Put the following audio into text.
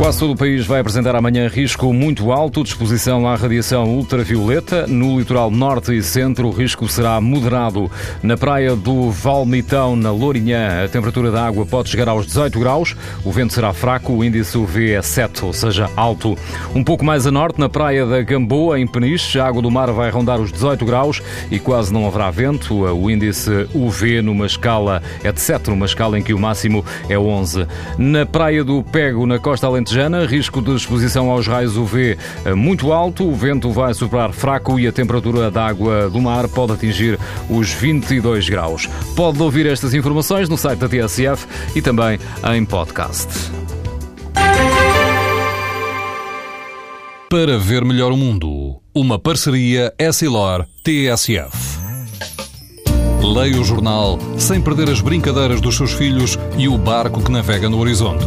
Quase todo o país vai apresentar amanhã risco muito alto de exposição à radiação ultravioleta. No litoral norte e centro, o risco será moderado. Na praia do Valmitão, na Lourinhã, a temperatura da água pode chegar aos 18 graus. O vento será fraco, o índice UV é 7, ou seja, alto. Um pouco mais a norte, na praia da Gamboa, em Peniche, a água do mar vai rondar os 18 graus e quase não haverá vento. O índice UV numa escala é de 7, numa escala em que o máximo é 11. Na praia do Pego, na costa alentejana, alentejana, risco de exposição aos raios UV eh, muito alto, o vento vai soprar fraco e a temperatura da água do mar pode atingir os 22 graus. Pode ouvir estas informações no site da TSF e também em podcast. Para ver melhor o mundo, uma parceria Essilor-TSF. Leia o jornal sem perder as brincadeiras dos seus filhos e o barco que navega no horizonte.